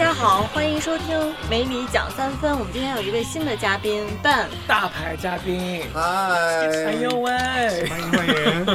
家好，欢迎收听《美女讲三分》。我们今天有一位新的嘉宾但，大牌嘉宾，嗨，哎呦喂，欢迎欢迎！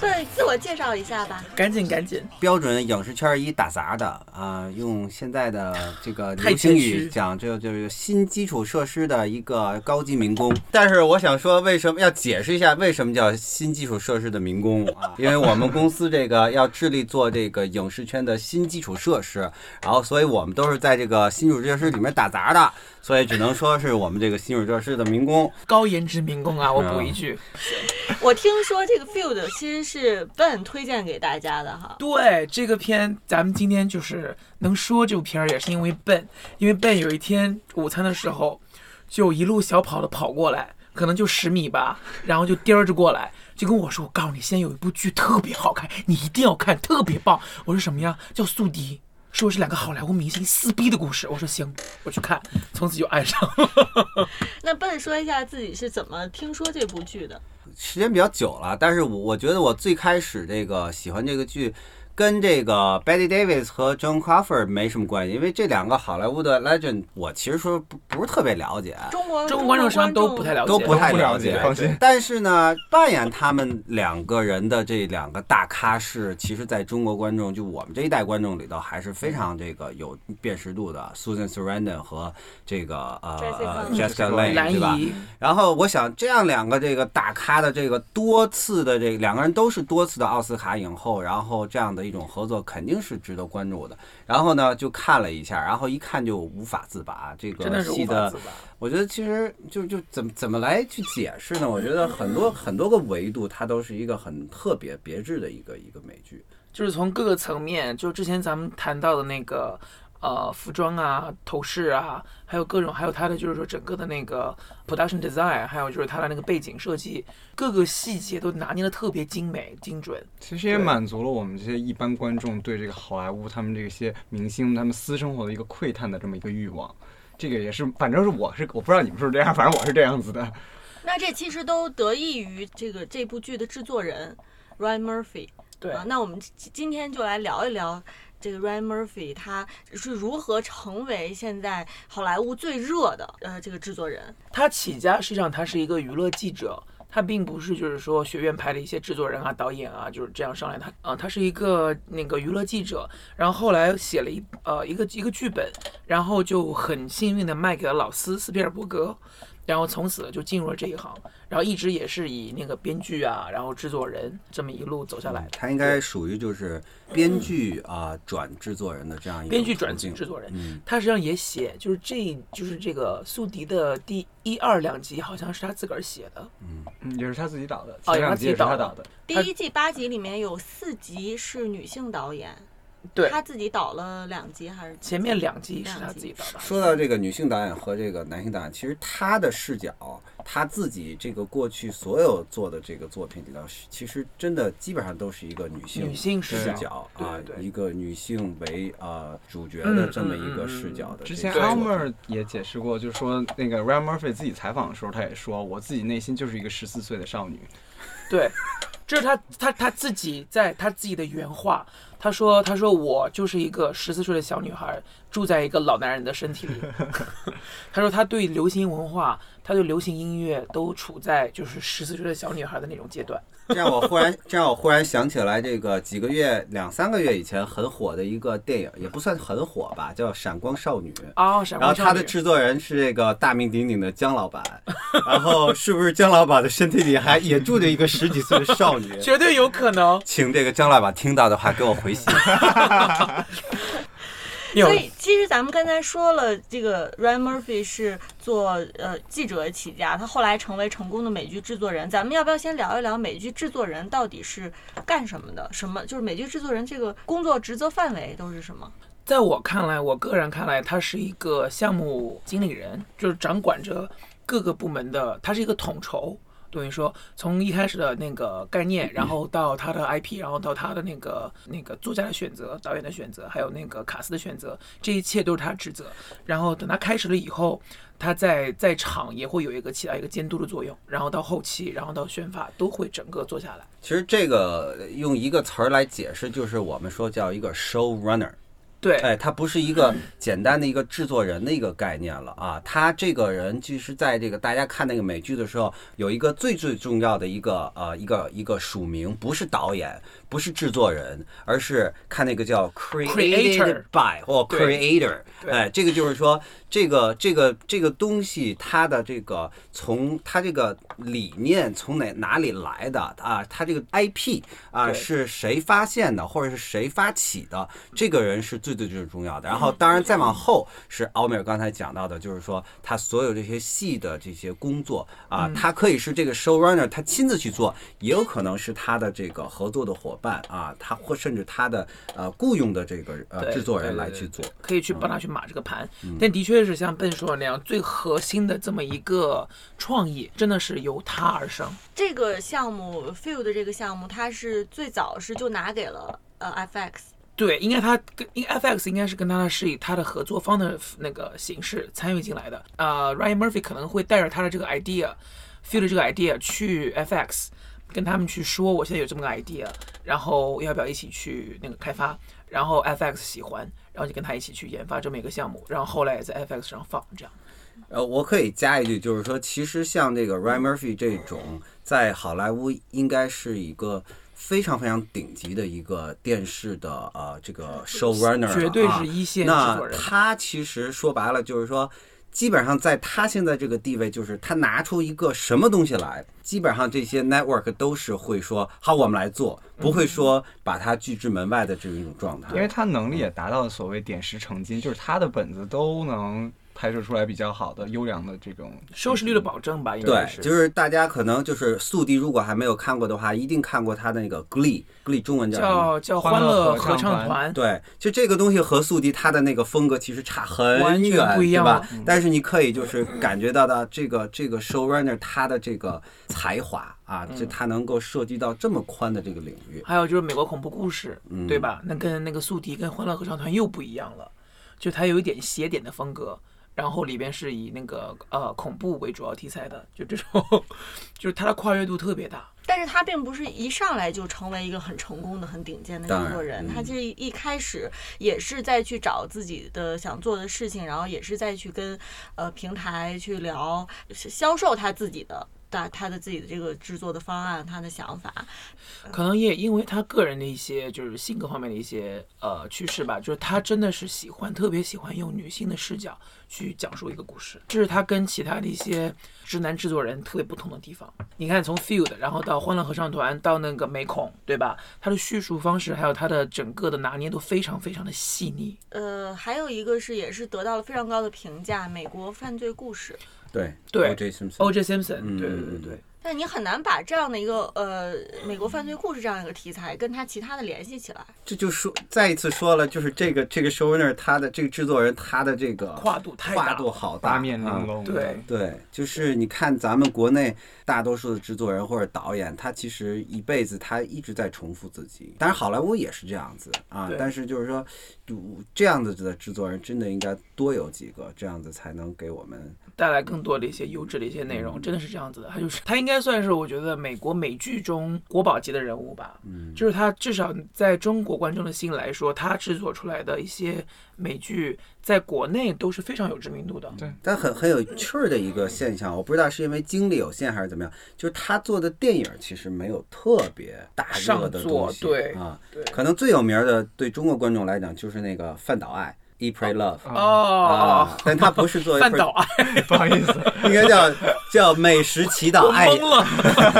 笨，自我介绍一下吧。赶紧赶紧，标准影视圈一打杂的啊、用现在的这个流行语讲，这就是新基础设施的一个高级民工。但是我想说，为什么要解释一下为什么叫新基础设施的民工啊？因为我们公司这个要致力做这个影视圈的新基础设施，然后所以我们都是在这个新基础设施里面打杂的，所以只能说是我们这个新基础设施的民工。高颜值民工啊！我补一句，我听说这个 Field 其实是笨推荐给大家的哈。对这个片，咱们今天就是能说这部片儿，也是因为笨，因为笨有一天午餐的时候，就一路小跑的跑过来，可能就十米吧，然后就颠儿着过来，就跟我说：“我告诉你，现在有一部剧特别好看，你一定要看，特别棒。”我说什么呀？叫《宿敌》。说是两个好莱坞明星撕逼的故事，我说行，我去看，从此就爱上了。那笨说一下自己是怎么听说这部剧的？时间比较久了，但是我我觉得我最开始这个喜欢这个剧，跟这个 Betty Davis 和 John Crawford 没什么关系，因为这两个好莱坞的 legend 我其实说不不是特别了解，中国中国观众实际上都不太了解，都不太了了解解放心。但是呢，扮演他们两个人的这两个大咖是，其实在中国观众就我们这一代观众里头还是非常这个有辨识度的，Susan Sarandon 和这个呃呃 Jessica Jessica Lange Lange 对吧？然后我想，这样两个这个大咖的这个多次的这个两个人都是多次的奥斯卡影后，然后这样的一种合作肯定是值得关注的。然后呢，就看了一下，然后一看就无法自拔。这个戏的。我觉得其实就就怎么怎么来去解释呢？我觉得很多很多个维度，它都是一个很特别别致的一个一个美剧。就是从各个层面，就之前咱们谈到的那个呃服装啊、头饰啊，还有各种，还有它的就是说整个的那个 production design，还有就是它的那个背景设计，各个细节都拿捏的特别精美精准。其实也满足了我们这些一般观众对这个好莱坞他们这些明星他们私生活的一个窥探的这么一个欲望。这个也是，反正是我是我不知道你们是不是这样，反正我是这样子的。那这其实都得益于这个这部剧的制作人 Ryan Murphy 对，啊。那我们今今天就来聊一聊这个 Ryan Murphy 他是如何成为现在好莱坞最热的呃这个制作人。他起家实际上他是一个娱乐记者，他并不是就是说学院派的一些制作人啊、导演啊就是这样上来。他呃，他是一个那个娱乐记者，然后后来写了一呃一个一个剧本，然后就很幸运的卖给了老斯斯皮尔伯格，然后从此就进入了这一行，然后一直也是以那个编剧啊，然后制作人这么一路走下来的。他应该属于就是编剧啊、转制作人的这样一个编剧转制作人，嗯，他实际上也写，就是这就是这个宿敌的第一二两集，好像是他自个儿写的。嗯，也是他自己导的，哦前两集也是他也是他自己导的。第一季八集里面有四集是女性导演，对，他自己导了两集还是集？前面两集是他自己导的。说到这个女性导演和这个男性导演，其实他的视角，他自己这个过去所有做的这个作品里头，其实真的基本上都是一个女性女性视视角角啊一个女性为呃主角的这么一个视角的这之。前 Elmer 也解释过，就是说那个 Ryan Murphy 自己采访的时候，他也说，我自己内心就是一个十四岁的少女。对，这是他他他自己在他自己的原话。他说：“他说我就是一个十四岁的小女孩，住在一个老男人的身体里。他说他对流行文化，他对流行音乐都处在就是十四岁的小女孩的那种阶段。这样我忽然，这样我忽然想起来，这个几个月、两三个月以前很火的一个电影，也不算很火吧，叫《闪光少女》。哦，闪然后光少女。然后他的制作人是这个大名鼎鼎的姜老板，然后是不是姜老板的身体里还也住着一个十几岁的少女？绝对有可能。请这个姜老板听到的话给我回信。有所以其实咱们刚才说了，这个 Ryan Murphy 是做呃记者起家，他后来成为成功的美剧制作人。咱们要不要先聊一聊美剧制作人到底是干什么的？什么就是美剧制作人这个工作职责范围都是什么？在我看来，我个人看来，他是一个项目经理人，就是掌管着各个部门的，他是一个统筹。等于说，从一开始的那个概念，然后到他的 IP，然后到他的那个那个作家的选择、导演的选择，还有那个卡斯的选择，这一切都是他职责。然后等他开始了以后，他在在场也会有一个起到一个监督的作用，然后到后期，然后到宣发都会整个做下来。其实这个用一个词儿来解释，就是我们说叫一个 show runner。对，哎，他不是一个简单的一个制作人的一个概念了啊，他这个人其实在这个大家看那个美剧的时候，有一个最最重要的一个呃一个一个署名，不是导演，不是制作人，而是看那个叫 created Creator by 或 creator，对哎，这个就是说这个这个这个东西它的这个从它这个理念从哪哪里来的啊？它这个 IP 啊是谁发现的，或者是谁发起的？这个人是最最最重要的。然后，当然再往后是奥米尔刚才讲到的，就是说他所有这些戏的这些工作啊，他可以是这个 showrunner 他亲自去做，也有可能是他的这个合作的伙伴啊，他或甚至他的呃雇佣的这个呃制作人来去做。可以去帮他去码这个盘。嗯但的确是像笨说的那样，最核心的这么一个创意，真的是由他而生。这个项目 f i e l 的这个项目，它是最早是就拿给了呃 FX，对，应该他跟应该 FX 应该是跟他是以他的合作方的那个形式参与进来的。呃，Ryan Murphy 可能会带着他的这个 idea，feel 的这个 idea 去 FX，跟他们去说我现在有这么个 idea，然后要不要一起去那个开发？然后 FX 喜欢，然后就跟他一起去研发这么一个项目，然后后来也在 FX 上放这样。呃，我可以加一句，就是说，其实像这个 Ryan Murphy 这种，在好莱坞应该是一个非常非常顶级的一个电视的呃这个 showrunner，了绝对啊是一线制那作人。他其实说白了就是说，基本上在他现在这个地位，就是他拿出一个什么东西来，基本上这些 network 都是会说好，我们来做，不会说把他拒之门外的这一种状态。因为他能力也达到了所谓点石成金，就是他的本子都能拍摄出来比较好的、优良的这种收视率的保证吧，应该对，是。就是大家可能就是宿敌，如果还没有看过的话，一定看过他的那个 Glee，Glee 中文叫？叫叫欢乐合合唱团，对，就这个东西和宿敌他的那个风格其实差很完全远，不一样对吧了？但是你可以就是感觉到的这个这个 showrunner 他的这个才华啊，嗯这他能够涉及到这么宽的这个领域。还有就是美国恐怖故事，嗯对吧？那跟那个宿敌跟欢乐合唱团又不一样了，就它有一点邪典的风格，然后里边是以那个呃恐怖为主要题材的，就这种，就是它的跨越度特别大。但是他并不是一上来就成为一个很成功的、很顶尖的制作人，他嗯其实一开始也是在去找自己的想做的事情，然后也是在去跟呃平台去聊销售他自己的。他他的自己的这个制作的方案，他的想法，可能也因为他个人的一些就是性格方面的一些呃趋势吧，就是他真的是喜欢特别喜欢用女性的视角去讲述一个故事，这是他跟其他的一些直男制作人特别不同的地方。你看，从 Field 然后到欢乐合唱团到那个美恐，对吧？他的叙述方式还有他的整个的拿捏都非常非常的细腻。呃，还有一个是也是得到了非常高的评价，美国犯罪故事。对对，O.J. Simpson。O.J. Simpson，嗯对对对对。但你很难把这样的一个呃美国犯罪故事这样一个题材跟他其他的联系起来。这就说再一次说了，就是这个这个 showrunner 他的这个制作人他的这个跨度太大跨度好大，八面啊玲珑。对对，就是你看咱们国内大多数的制作人或者导演，他其实一辈子他一直在重复自己。当然好莱坞也是这样子啊，但是就是说，这样子的制作人真的应该多有几个，这样子才能给我们带来更多的一些优质的一些内容，真的是这样子的。他就是他应该算是我觉得美国美剧中国宝级的人物吧，嗯就是他至少在中国观众的心来说，他制作出来的一些美剧在国内都是非常有知名度的。对但很很有趣儿的一个现象，我不知道是因为精力有限还是怎么样，就是他做的电影其实没有特别大热的上东西，座对啊，对可能最有名的对中国观众来讲就是那个范岛爱。Eat Pray Love 哦啊，但他不是作为范岛爱，不好意思，应该叫叫美食祈祷爱，懵了。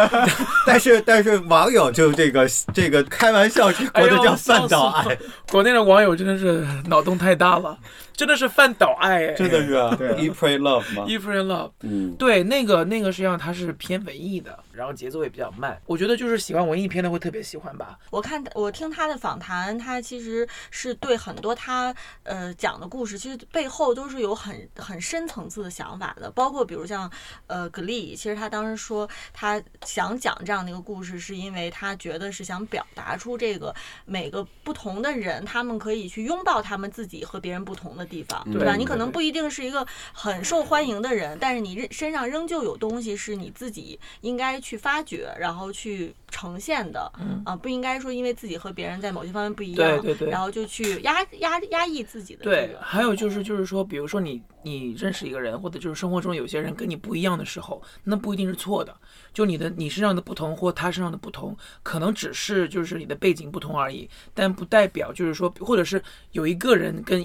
但是但是网友就这个这个开玩笑之国的叫饭岛爱，国内的网友真的是脑洞太大了，真的是饭岛爱哎，真的是啊对啊，Eat Pray Love 吗？？E Pray Love。嗯，对，那个那个实际上它是偏文艺的，然后节奏也比较慢。我觉得就是喜欢文艺片的会特别喜欢吧。我看我听他的访谈，他其实是对很多他呃讲的故事，其实背后都是有很很深层次的想法的。包括比如像呃格力，其实他当时说他想讲这样的一个故事，是因为他觉得是想表达出这个每个不同的人，他们可以去拥抱他们自己和别人不同的地方，对吧？你可能不一定是一个很受欢迎的人，但是你身身上仍旧有东西是你自己应该去发掘，然后去呈现的，嗯啊，不应该说因为自己和别人在某些方面不一样，对对对然后就去压压压抑自己的这对，还有就是就是说，比如说你你认识一个人，或者就是生活中有些人跟你不一样的时候，那不一定是错的。就你的你身上的不同或他身上的不同，可能只是就是你的背景不同而已，但不代表就是说，或者是有一个人跟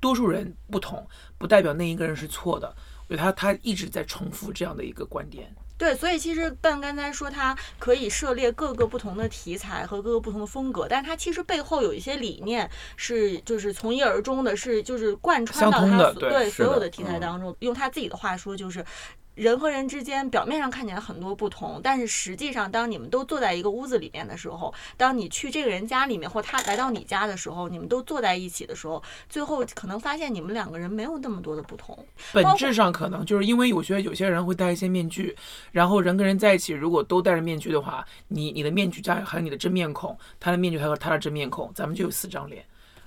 多数人不同，不代表那一个人是错的。我觉得他他一直在重复这样的一个观点。对，所以其实半刚才说它可以涉猎各个不同的题材和各个不同的风格，但是它其实背后有一些理念是就是从一而终的，是就是贯穿到相通它所的对所有的题材嗯当中。用他自己的话说，就是。人和人之间表面上看起来很多不同，但是实际上，当你们都坐在一个屋子里面的时候，当你去这个人家里面，或他来到你家的时候，你们都坐在一起的时候，最后可能发现你们两个人没有那么多的不同。本质上可能就是因为有些有些人会戴一些面具，然后人跟人在一起，如果都戴着面具的话，你你的面具加还有你的真面孔，他的面具还有他的真面孔，咱们就有四张脸。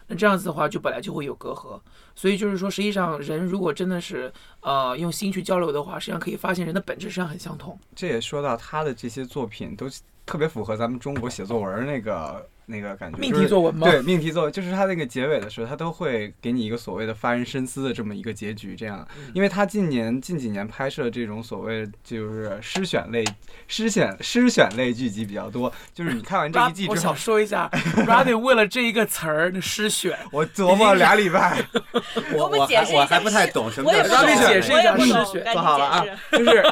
那这样子的话，就本来就会有隔阂。所以就是说，实际上人如果真的是呃用心去交流的话，实际上可以发现人的本质实际上很相同。这也说到他的这些作品都特别符合咱们中国写作文那个那个感觉，命就是题作文吗？对命题作文，就是他那个结尾的时候，他都会给你一个所谓的发人深思的这么一个结局。这样，嗯因为他近年近几年拍摄这种所谓就是诗选类诗选诗选类剧集比较多，就是你看完这一季之后，我想说一下 r a d 为了这一个词儿的诗选，我琢磨了俩礼拜，我我解我还不太懂什么叫诗选解释一下诗选做好了啊就是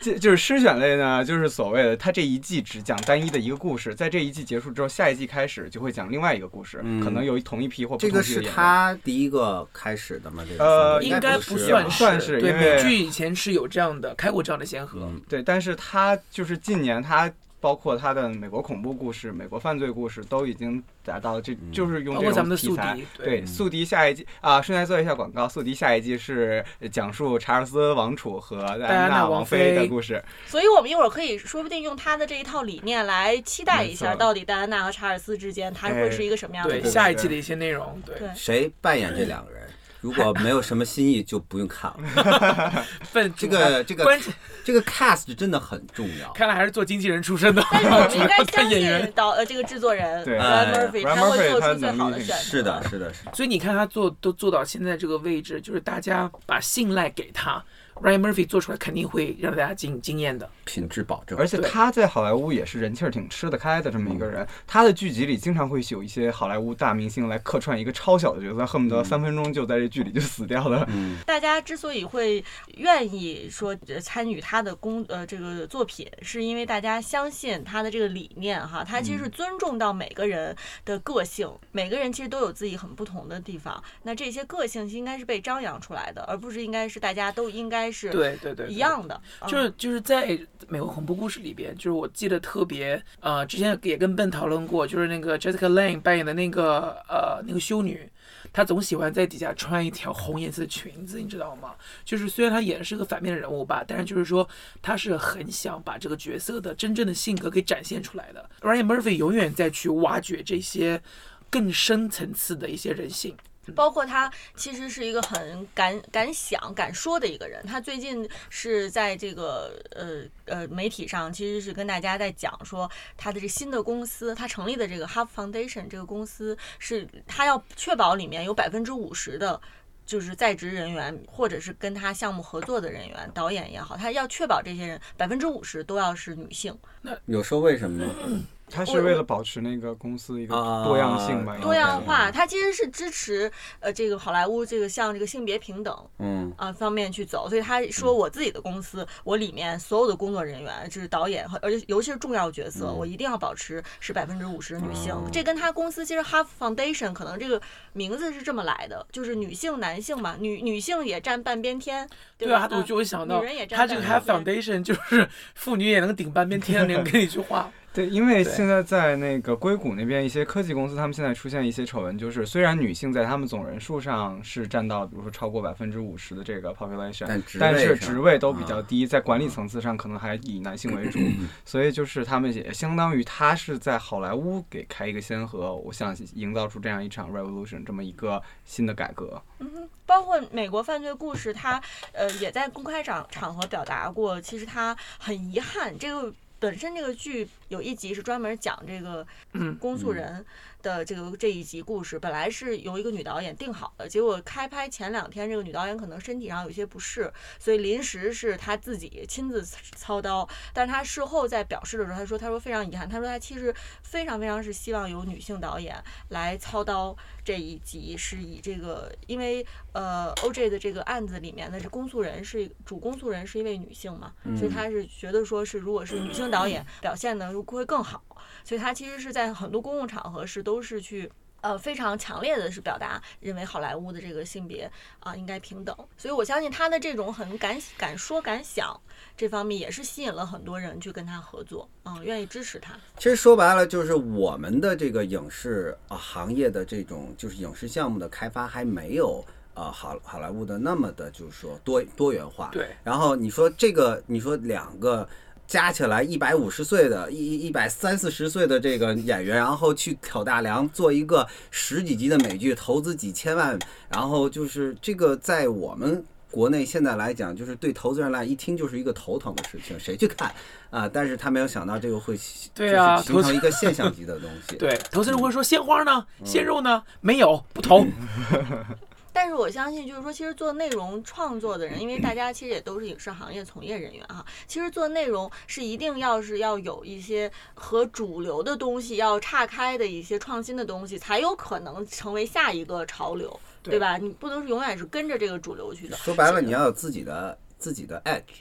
就就是诗选类呢，就是所谓的他这一季只讲单一的一个故事，在这一季结束之后，下一季开始就会讲另外一个故事，嗯可能有同一批或不这个是。他第一个开始的吗？这个呃应该不算吧算是对因为美剧以前是有这样的开过这样的先河。嗯对，但是他就是近年他包括他的美国恐怖故事、美国犯罪故事都已经达到了这，嗯就是用这包括咱们的种题材。宿敌，对，嗯宿敌下一季啊，顺带做一下广告。宿敌下一季是讲述查尔斯王储和戴安娜王妃的故事。所以，我们一会儿可以说不定用他的这一套理念来期待一下，到底戴安娜和查尔斯之间他会是一个什么样的对？下一季的一些内容，对对谁扮演这两个人？如果没有什么新意，就不用看了。笨这个这个关键这个 cast 真的很重要。看来还是做经纪人出身的，但是我们应该 相看演员信导呃这个制作人对 Murphy，Ryan 他会做他出最好的选择。是的，是的，是的。所以你看他做都做到现在这个位置，就是大家把信赖给他，Ryan Murphy 做出来肯定会让大家惊惊艳的。品质保证。而且他在好莱坞也是人气儿挺吃得开的这么一个人。他的剧集里经常会有一些好莱坞大明星来客串一个超小的角色，恨不得三分钟就在这剧里就死掉了。嗯，大家之所以会愿意说呃参与他的工呃这个作品，是因为大家相信他的这个理念哈，他其实是尊重到每个人的个性，每个人其实都有自己很不同的地方，那这些个性应该是被张扬出来的，而不是应该是大家都应该是对对对，一。样的，啊就是就是在美国恐怖故事里边，就是我记得特别，呃，之前也跟 Ben 讨论过，就是那个 Jessica Lange 扮演的那个呃那个修女，她总喜欢在底下穿一条红颜色的裙子，你知道吗？就是虽然她演的是个反面的人物吧，但是就是说她是很想把这个角色的真正的性格给展现出来的。Ryan Murphy 永远在去挖掘这些更深层次的一些人性。包括他其实是一个很敢敢想敢说的一个人。他最近是在这个呃呃媒体上，其实是跟大家在讲说他的这新的公司，他成立的这个 Half Foundation 这个公司是他要确保里面有百分之五十的。就是在职人员，或者是跟他项目合作的人员，导演也好，他要确保这些人百分之五十都要是女性。那有说为什么吗？他是为了保持那个公司一个啊多样性吧，多样化，嗯。他其实是支持呃这个好莱坞这个向这个性别平等嗯，啊方面去走，所以他说我自己的公司，我里面所有的工作人员，就是导演和而且尤其是重要角色，嗯。我一定要保持是百分之五十女性哦。这跟他公司其实 Half Foundation 可能这个名字是这么来的，就是女性男性嘛，女女性也占半边天，对啊，我就会想到女人也占他这个 Half Foundation 就是 妇女也能顶半边天的那个 一句话。对，因为现在在那个硅谷那边，一些科技公司，他们现在出现一些丑闻，就是虽然女性在他们总人数上是占到，比如说超过百分之五十的这个 population，但但是职位都比较啊低，在管理层次上可能还以男性为主，所以就是他们也相当于他是在好莱坞给开一个先河，我想营造出这样一场 revolution，这么一个新的改革。嗯包括美国犯罪故事，他呃也在公开场场合表达过，其实他很遗憾这个。本身这个剧有一集是专门讲这个嗯公诉人的这个这一集故事，本来是由一个女导演定好的，结果开拍前两天，这个女导演可能身体上有些不适，所以临时是她自己亲自操刀。但是她事后在表示的时候，她说：“她说非常遗憾，她说她其实非常非常是希望有女性导演来操刀这一集，是以这个因为呃 OJ 的这个案子里面的这公诉人是主公诉人是一位女性嘛，所以她是觉得说是如果是女性导演表现的会更好，所以他其实是在很多公共场合是都是去。呃，非常强烈的是表达认为好莱坞的这个性别啊、应该平等，所以我相信他的这种很敢敢说敢想这方面也是吸引了很多人去跟他合作，嗯，愿意支持他。其实说白了，就是我们的这个影视啊行业的这种就是影视项目的开发还没有呃好好莱坞的那么的，就是说多多元化。对。然后你说这个，你说两个加起来一百五十岁的、一一百三四十岁的这个演员，然后去挑大梁做一个十几集的美剧，投资几千万，然后就是这个在我们。国内现在来讲，就是对投资人来一听就是一个头疼的事情，谁去看啊？但是他没有想到这个会对啊就是形成一个现象级的东西。对，投资人会说鲜花呢，鲜肉呢，没有，不投。但是我相信，就是说，其实做内容创作的人，因为大家其实也都是影视行业从业人员哈，其实做内容是一定要是要有一些和主流的东西要岔开的一些创新的东西，才有可能成为下一个潮流，对对吧？你不能是永远是跟着这个主流去的。说白了，你要有自己的自己的 edge，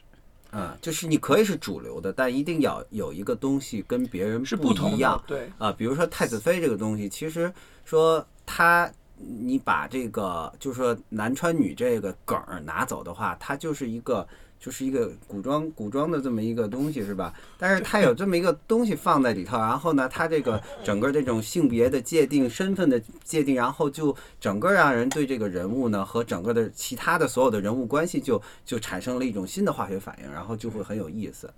嗯、就是你可以是主流的，但一定要有一个东西跟别人是不一样。对啊、比如说太子妃这个东西，其实说它，你把这个就是说男穿女这个梗儿拿走的话，它就是一个。就是一个古装古装的这么一个东西是吧？但是它有这么一个东西放在里头，然后呢，它这个 整个这种性别的界定、身份的界定，然后就整个让人对这个人物呢和整个的其他的所有的人物关系就就产生了一种新的化学反应，然后就会很有意思。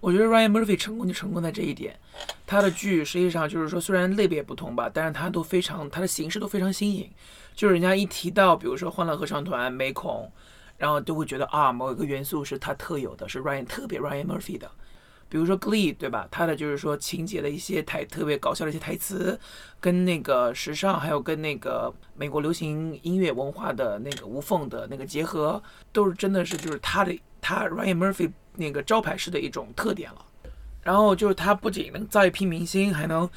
我觉得 Ryan Murphy 成功就成功在这一点，他的剧实际上就是说，虽然类别不同吧，但是他都非常，他的形式都非常新颖。就是人家一提到，比如说《欢乐合唱团》、美恐，然后都会觉得啊，某一个元素是他特有的，是 Ryan 特别 Ryan Murphy 的。比如说《Glee》，对吧？他的就是说情节的一些台特别搞笑的一些台词，跟那个时尚，还有跟那个美国流行音乐文化的那个无缝的那个结合，都是真的是就是他的他 Ryan Murphy 那个招牌式的一种特点了。然后就是他不仅能造一批明星，还能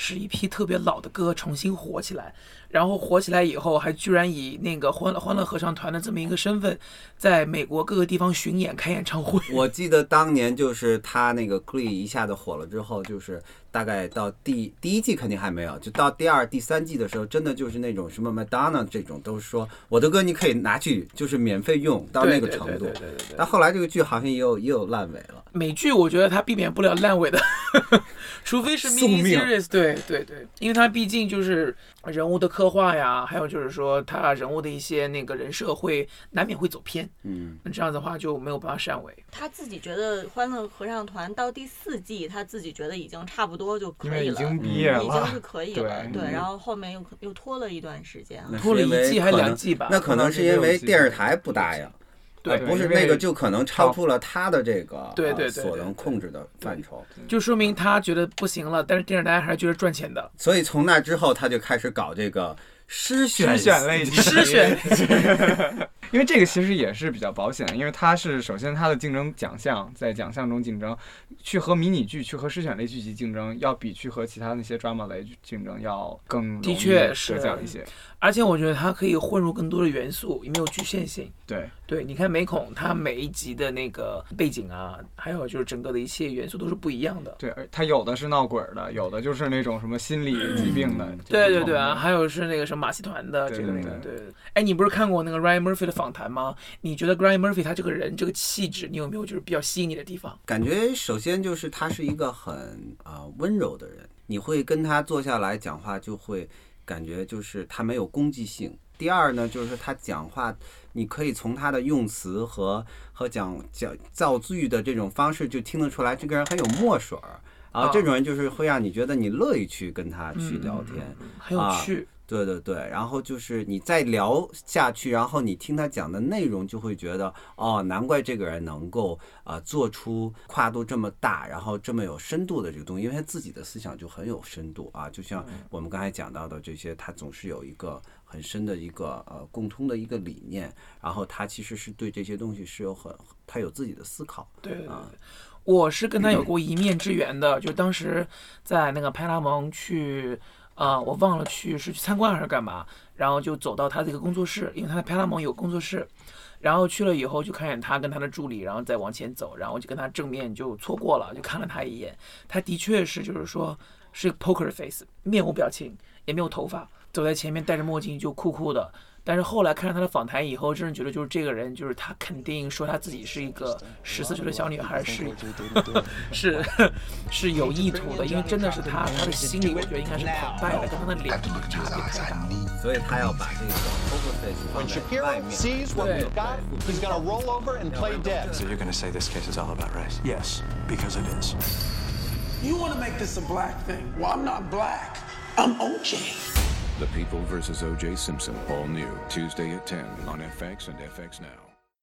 使一批特别老的歌重新火起来。然后火起来以后，还居然以那个欢乐欢乐合唱团的这么一个身份，在美国各个地方巡演开演唱会。我记得当年就是他那个 Glee 一下子火了之后，就是大概到第第一季肯定还没有，就到第二、第三季的时候，真的就是那种什么 Madonna 这种，都是说我的歌你可以拿去就是免费用到那个程度对对。对但后来这个剧好像也有也有烂尾了。美剧我觉得它避免不了烂尾的，除非是 mini 命 series，对对对对，因为他毕竟就是人物的刻画呀，还有就是说他人物的一些那个人设会难免会走偏，嗯，那这样子的话就没有办法善尾。他自己觉得《欢乐合唱团》到第四季，他自己觉得已经差不多就可以了，为已经毕业了已经是，可以了。对对，然后后面又又拖了一段时间拖了一季还两季吧那可能是因为电视台不答应。对呃不是那个，就可能超出了他的这个对呃对对对所能控制的范畴，就说明他觉得不行了，但是电视台还是觉得赚钱的。所以从那之后他就开始搞这个诗选诗选类型。诗选 因为这个其实也是比较保险，因为它是首先它的竞争奖项在奖项中竞争，去和迷你剧、去和诗选类剧集竞争，要比去和其他那些 drama 类剧竞争要更容易的确是得奖一些。而且我觉得它可以混入更多的元素，也没有局限性。对，对，你看美恐，它每一集的那个背景啊，还有就是整个的一切元素都是不一样的。对，而它有的是闹鬼的，有的就是那种什么心理疾病的。对对对啊，还有是那个什么马戏团的这个那对个对。哎，你不是看过那个 Ryan Murphy 的访谈吗？你觉得 Ryan Murphy 他这个人这个气质，你有没有就是比较吸引你的地方？感觉首先就是他是一个很啊、呃温柔的人，你会跟他坐下来讲话，就会感觉就是他没有攻击性。第二呢，就是他讲话，你可以从他的用词和和讲讲造句的这种方式就听得出来，这个人很有墨水儿。啊这种人就是会让你觉得你乐意去跟他去聊天，很有趣。对对对，然后就是你再聊下去，然后你听他讲的内容，就会觉得哦，难怪这个人能够啊、呃做出跨度这么大，然后这么有深度的这个东西，因为他自己的思想就很有深度啊，就像我们刚才讲到的这些，他总是有一个很深的一个呃共通的一个理念，然后他其实是对这些东西是有很他有自己的思考，对对对啊，我是跟他有过一面之缘的，就当时在那个派拉蒙去，啊，我忘了去是去参观还是干嘛，然后就走到他这个工作室，因为他在派拉蒙有工作室，然后去了以后就看见他跟他的助理，然后再往前走，然后就跟他正面就错过了，就看了他一眼，他的确是就是说是个 poker face，面无表情，也没有头发，走在前面戴着墨镜就酷酷的。但是后来看了他的访谈以后，真是觉得就是这个人，就是他肯定说他自己是一个十四岁的小女孩，是是是有意图的，因为真的是他他的心里，我觉得应该是澎湃的，跟他的脸差别太大了。所以他要把这个 poker face 放在面。sees what we've got, to roll over and play dead. So you're going to say this case is all about race? Yes, because it is. You want to make this a black thing? Well, I'm not black. I'm OJ. The People versus O.J. Simpson, all new Tuesday at 10 on FX and FX Now.